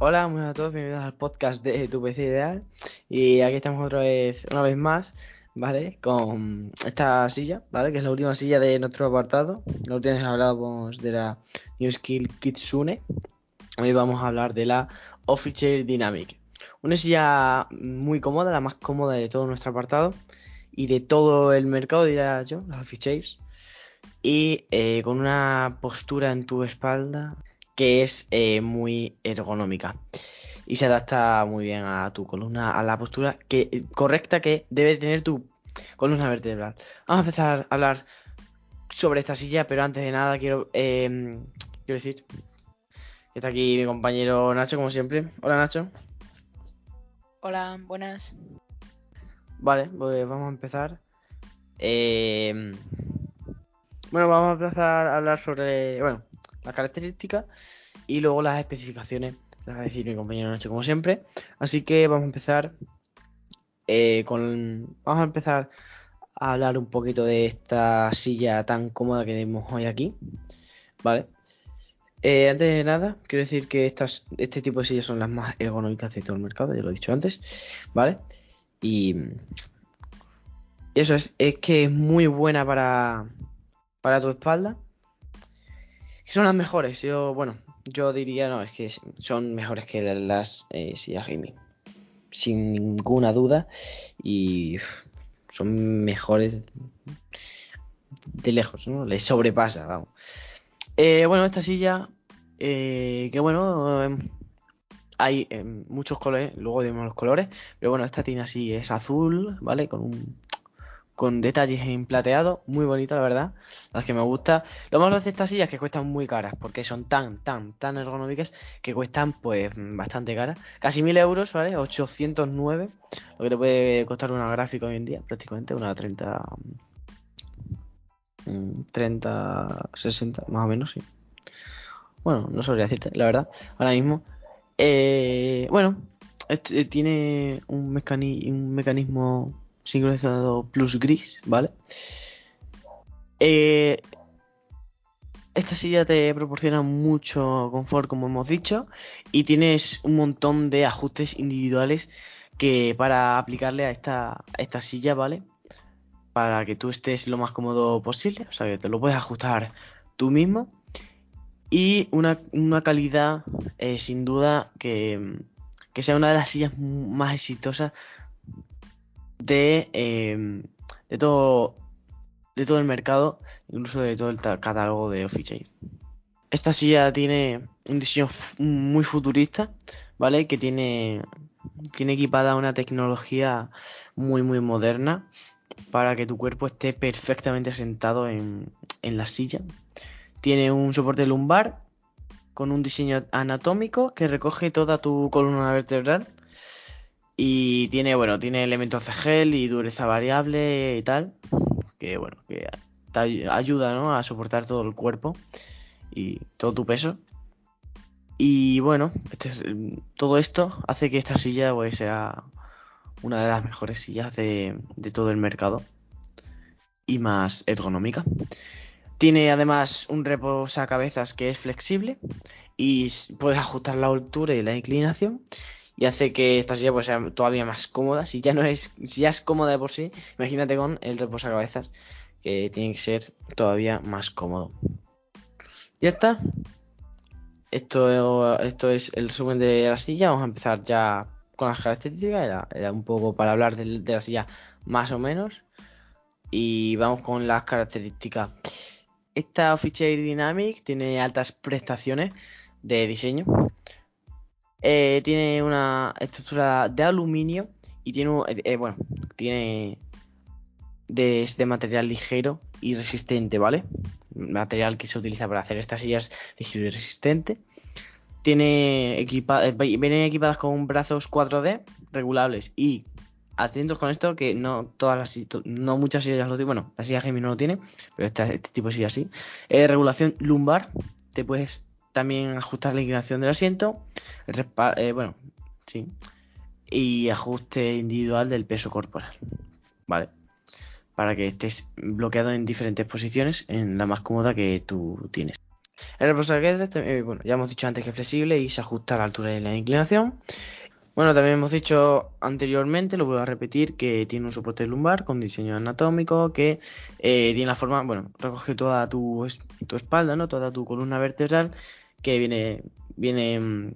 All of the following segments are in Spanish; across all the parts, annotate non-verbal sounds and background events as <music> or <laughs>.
Hola, muy buenas a todos, bienvenidos al podcast de Tu PC Ideal. Y aquí estamos otra vez, una vez más, ¿vale? Con esta silla, ¿vale? Que es la última silla de nuestro apartado. La última vez hablábamos de la New Skill Kitsune. Hoy vamos a hablar de la Office Dynamic. Una silla muy cómoda, la más cómoda de todo nuestro apartado. Y de todo el mercado, diría yo, las Office Y eh, con una postura en tu espalda que es eh, muy ergonómica y se adapta muy bien a tu columna, a la postura que, correcta que debe tener tu columna vertebral. Vamos a empezar a hablar sobre esta silla, pero antes de nada quiero, em, quiero decir que está aquí mi compañero Nacho, como siempre. Hola Nacho. Hola, buenas. Vale, pues vamos a empezar. Em, bueno, vamos a empezar a hablar sobre, bueno, las características y luego las especificaciones, las va a decir mi compañero Nacho como siempre. Así que vamos a empezar eh, con... Vamos a empezar a hablar un poquito de esta silla tan cómoda que tenemos hoy aquí. ¿Vale? Eh, antes de nada, quiero decir que estas, este tipo de sillas son las más ergonómicas de todo el mercado, ya lo he dicho antes, ¿vale? Y eso es, es que es muy buena para, para tu espalda son las mejores. Yo, bueno, yo diría, no, es que son mejores que las eh, sillas gaming. Sin ninguna duda. Y son mejores de lejos, ¿no? Les sobrepasa, vamos. Eh, bueno, esta silla, eh, que bueno, em, hay em, muchos colores, luego vemos los colores, pero bueno, esta tiene así, es azul, ¿vale? Con un con detalles en plateado, muy bonita la verdad, las que me gusta. Lo malo de estas sillas que cuestan muy caras, porque son tan, tan, tan ergonómicas que cuestan pues bastante caras. Casi 1000 euros, ¿vale? 809, lo que te puede costar una gráfica hoy en día, prácticamente, una 30... 30, 60, más o menos, sí. Bueno, no sabría decirte, la verdad, ahora mismo. Eh, bueno, este, tiene un, un mecanismo sincronizado plus gris, ¿vale? Eh, esta silla te proporciona mucho confort, como hemos dicho, y tienes un montón de ajustes individuales que para aplicarle a esta, esta silla, ¿vale? Para que tú estés lo más cómodo posible, o sea que te lo puedes ajustar tú mismo. Y una, calidad, eh, sin duda, que, que sea una de las sillas más exitosas de, em, de, todo, de todo el mercado, incluso de todo el catálogo de Office Esta silla tiene un diseño muy futurista, ¿vale? Que tiene, tiene equipada una tecnología muy, muy moderna para que tu cuerpo esté perfectamente sentado en, en la silla. Tiene un soporte lumbar con un diseño anatómico que recoge toda tu columna vertebral y tiene, bueno, tiene elementos de gel y dureza variable y tal. Que bueno, que ayuda ¿no? a soportar todo el cuerpo y todo tu peso. Y bueno, este todo esto hace que esta silla pues, sea una de las mejores sillas de, de todo el mercado y más ergonómica. Tiene además un reposacabezas que es flexible y puedes ajustar la altura y la inclinación y hace que esta silla pues, sea todavía más cómoda. Si ya no es, si ya es cómoda de por sí, imagínate con el reposacabezas, que tiene que ser todavía más cómodo. Ya está. Esto, esto es el resumen de la silla. Vamos a empezar ya con las características. Era, un poco para hablar de, de, la silla más o menos. Y vamos con las características. Esta Office Air Dynamic tiene altas prestaciones de diseño. Eh, tiene una estructura de aluminio y tiene, eh, eh, bueno, tiene de, este material ligero y resistente, ¿vale? Material que se utiliza para hacer estas sillas ligero y resistente. Tiene equipa vienen equipadas con brazos 4D regulables y atentos con esto que no todas las no muchas sillas lo tienen, bueno, la silla Gemini no lo tiene, pero este, tipo de silla sí. regulación lumbar, te puedes también ajustar la inclinación del asiento, eh, bueno, sí, y ajuste individual del peso corporal, ¿vale? Para que estés bloqueado en diferentes posiciones, en la más cómoda que tú tienes. El reposapiés, eh, bueno, ya hemos dicho antes que es flexible y se ajusta a la altura y la inclinación. Bueno, también hemos dicho anteriormente, lo vuelvo a repetir, que tiene un soporte lumbar con diseño anatómico, que eh, tiene la forma, bueno, recoge toda tu, tu, espalda, ¿no? Toda tu columna vertebral, que viene, viene mm,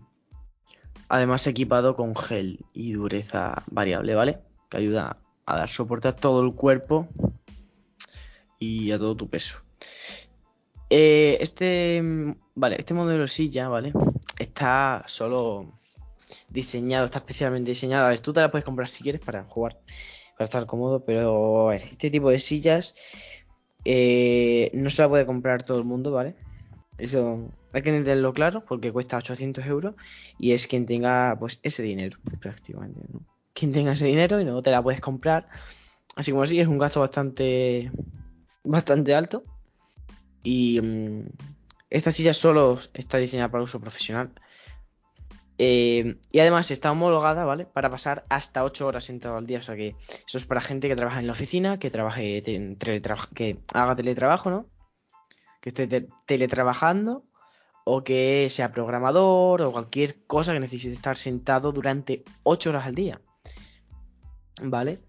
además equipado con gel y dureza variable, ¿vale? Que ayuda a dar soporte a todo el cuerpo y a todo tu peso. Eh, este, mm, vale, este modelo de silla, ¿vale? Está solo diseñado, está especialmente diseñado. A ver, tú te la puedes comprar si quieres para jugar, para estar cómodo, pero a ver, este tipo de sillas eh, no se la puede comprar todo el mundo, ¿vale? Eso hay que entenderlo claro porque cuesta 800 euros y es quien tenga pues ese dinero prácticamente, ¿no? Quien tenga ese dinero y no te la puedes comprar. Así como así, es un gasto bastante bastante alto. Y mm, esta silla solo está diseñada para uso profesional. Eh, y además está homologada, ¿vale? Para pasar hasta 8 horas sentado al día. O sea que eso es para gente que trabaja en la oficina, que trabaje que haga teletrabajo, ¿no? Que esté teletrabajando o que sea programador o cualquier cosa que necesite estar sentado durante 8 horas al día. ¿Vale?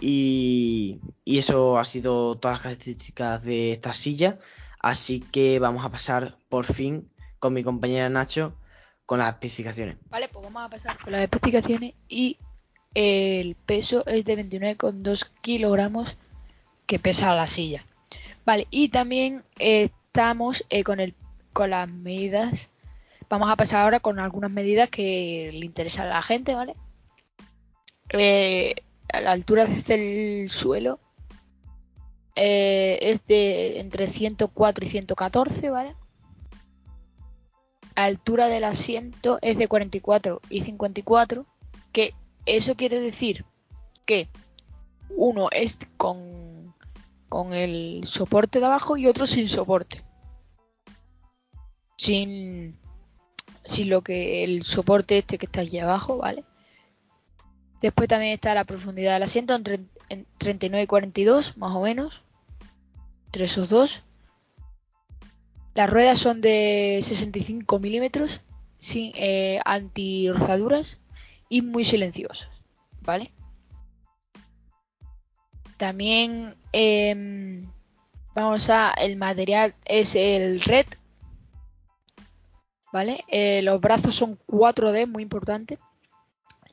Y, y eso ha sido todas las características de esta silla. Así que vamos a pasar por fin con mi compañera Nacho con las especificaciones. Vale, pues vamos a pasar con las especificaciones y el peso es de 29,2 kilogramos que pesa la silla. Vale, y también estamos eh, con, el, con las medidas. Vamos a pasar ahora con algunas medidas que le interesan a la gente, ¿vale? Eh, a la altura desde el suelo eh, es de entre 104 y 114, ¿vale? altura del asiento es de 44 y 54, que eso quiere decir que uno es con, con el soporte de abajo y otro sin soporte. Sin, sin lo que el soporte este que está allí abajo, ¿vale? Después también está la profundidad del asiento en 39 y 42, más o menos. Entre esos dos. Las ruedas son de 65 milímetros, sin eh, anti-rozaduras y muy silenciosas, ¿vale? También em, vamos a el material es el red, ¿vale? Eh, los brazos son 4D, muy importante.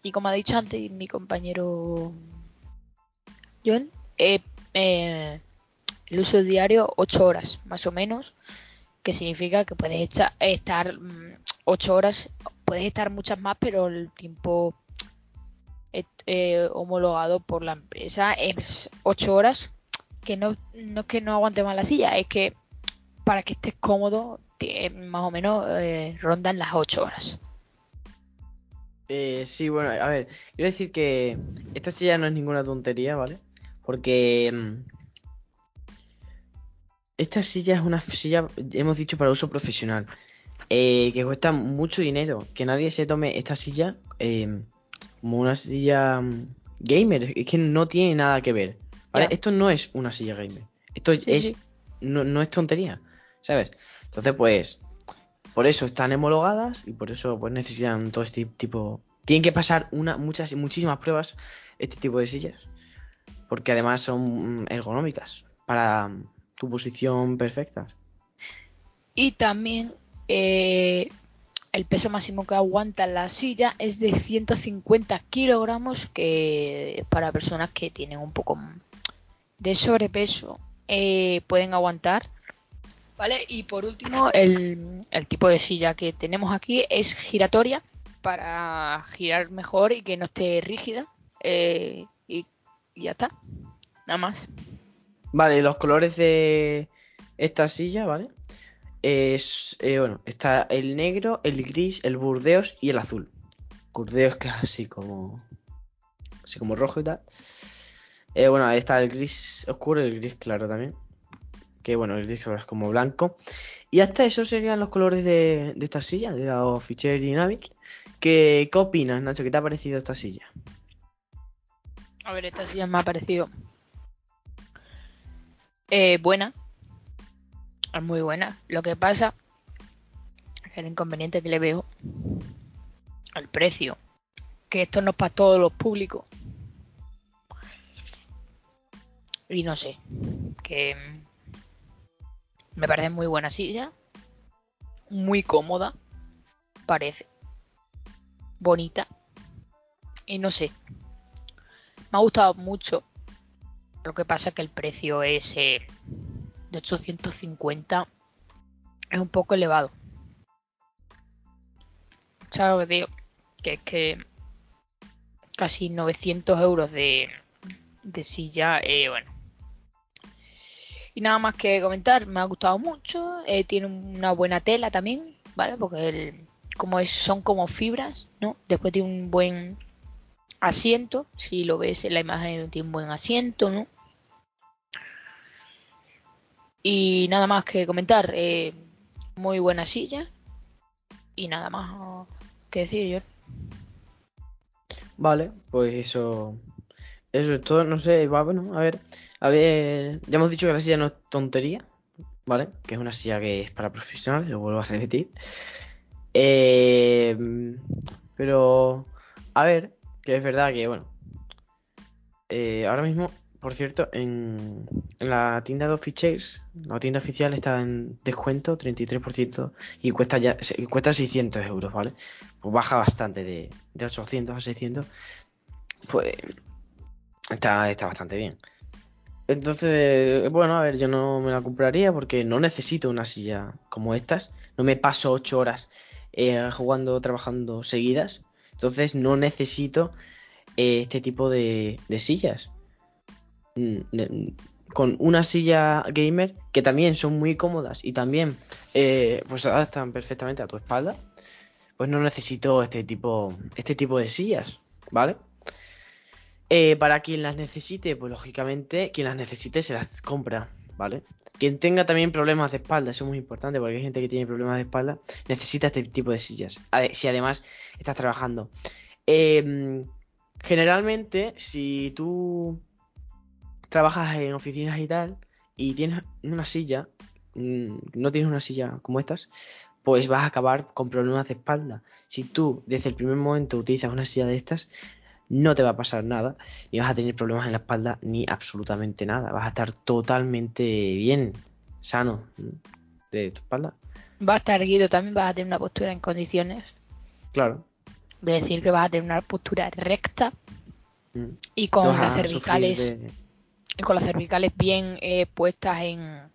Y como ha dicho antes mi compañero John, eh, el uso diario 8 horas, más o menos que significa que puedes estar mm, ocho horas, puedes estar muchas más, pero el tiempo homologado por la empresa es ocho horas, que no, no es que no aguante más la silla, es que para que estés cómodo, más o menos eh, rondan las ocho horas. Eh, sí, bueno, a ver, quiero decir que esta silla no es ninguna tontería, ¿vale? Porque mm, esta silla es una silla, hemos dicho, para uso profesional. Eh, que cuesta mucho dinero. Que nadie se tome esta silla eh, como una silla mm, gamer. Es que no tiene nada que ver. Esto no es una silla gamer. Esto es, No, es tontería. ¿Sabes? Entonces, pues. Por eso están homologadas y por eso pues necesitan todo este tipo. Tienen que pasar una, muchas, muchísimas pruebas este tipo de sillas. Porque además son mm, ergonómicas. Para tu posición perfecta. Y también eh, el peso máximo que aguanta la silla es de 150 kilogramos, que para personas que tienen un poco de sobrepeso eh, pueden aguantar. ¿Vale? Y por último, el, tipo de silla que tenemos aquí es giratoria para girar mejor y que no esté rígida. Eh, y ya está. Nada más. Vale, los colores de esta silla, ¿vale? Es, eh, bueno, está el negro, el gris, el burdeos y el azul. Burdeos que es así como, así como rojo y tal. Eh, bueno, ahí está el gris oscuro y el gris claro también. Que bueno, el gris claro es como blanco. Y hasta eso serían los colores de, esta silla, de la Feature Dynamic. ¿Qué, ¿Qué opinas, Nacho? ¿Qué te ha parecido esta silla? A ver, esta silla me ha parecido eh, buena. Muy buena. Lo que pasa, es el inconveniente que le veo, el precio, que esto no es para todos los públicos. Y no sé, que me parece muy buena silla, muy cómoda, parece, bonita, y no sé, me ha gustado mucho. Lo que pasa es que el precio es eh, de 850 es un poco elevado. ¿Sabes lo que digo? Que es que casi 900 euros de, de silla, eh, bueno. Y nada más que comentar, me ha gustado mucho. Eh, tiene una buena tela también, ¿vale? Porque el, como es, son como fibras, ¿no? Después tiene un buen asiento, si lo ves en la imagen tiene un buen asiento, ¿no? Y nada más que comentar, eh, muy buena silla y nada más que decir yo. Vale, pues eso, eso es todo, no sé, va, bueno, a ver, a ver, ya hemos dicho que la silla no es tontería, ¿vale? Que es una silla que es para profesionales, lo vuelvo a repetir. Eh, pero, a ver, que es verdad que, bueno, eh, ahora mismo, por cierto, en, la tienda de Office la tienda oficial está en descuento, 33%, y cuesta ya cuesta 600 euros, ¿vale? Pues baja bastante de, de 800 a 600. Pues está, está bastante bien. Entonces, bueno, a ver, yo no me la compraría porque no necesito una silla como estas. No me paso 8 horas eh, jugando, trabajando seguidas. Entonces no necesito eh, este tipo de, sillas. Mm, con una silla gamer que también son muy cómodas y también eh, pues se adaptan perfectamente a tu espalda. Pues no necesito este tipo, este tipo de sillas, ¿vale? Eh, para quien las necesite, pues lógicamente quien las necesite se las compra, ¿vale? Quien tenga también problemas de espalda, eso es muy importante porque hay gente que tiene problemas de espalda, necesita este tipo de sillas. Si además estás trabajando. Em, generalmente, si tú trabajas en oficinas y tal, y tienes una silla, mm, no tienes una silla como estas, pues vas a acabar con problemas de espalda. Si tú desde el primer momento utilizas una silla de estas, no te va a pasar nada, ni vas a tener problemas en la espalda, ni absolutamente nada. Vas a estar totalmente bien, sano de tu espalda. Va a estar erguido también, vas a tener una postura en condiciones. Claro. De decir que vas a tener una postura recta mm. y con las cervicales con las cervicales bien eh, puestas en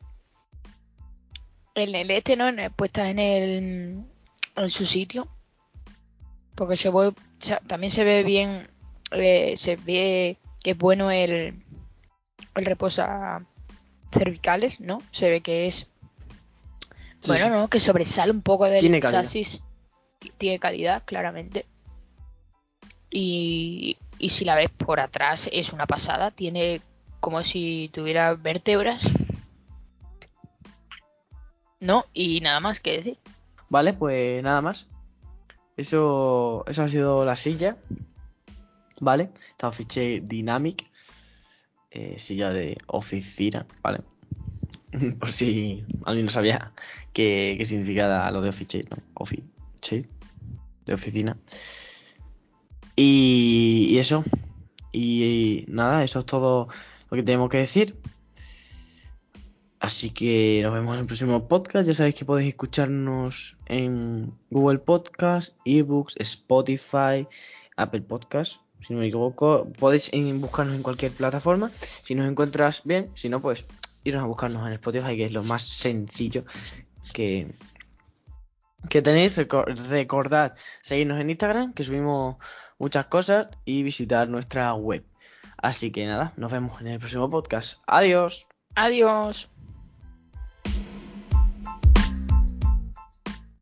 en el este, ¿no? puestas en el en su sitio. Porque se ve, también se ve bien eh, se ve que es bueno el, el reposa cervicales, ¿no? Se ve que es bueno, ¿no? Que sobresale un poco del Tiene chasis. Tiene calidad, claramente. Y, y si la ves por atrás es una pasada. Tiene como si tuviera vértebras. No, y nada más que decir. Vale, pues nada más. Eso, eso ha sido la silla. ¿vale? Esta Office Dynamic, eh, silla de oficina, ¿vale? <laughs> Por si alguien no sabía qué, qué significa lo de Office, ¿no? Office, de oficina. Y, eso, y, nada, eso es todo que tenemos que decir. Así que nos vemos en el próximo podcast. Ya sabéis que podéis escucharnos en Google Podcast, eBooks, Spotify, Apple Podcast si no me equivoco. Podéis buscarnos en cualquier plataforma. Si nos encuentras bien, si no, pues irnos a buscarnos en Spotify, que es lo más sencillo que, que tenéis. recordad seguirnos en Instagram, que subimos muchas cosas, y visitar nuestra web. Así que nada, nos vemos en el próximo podcast. Adiós. Adiós.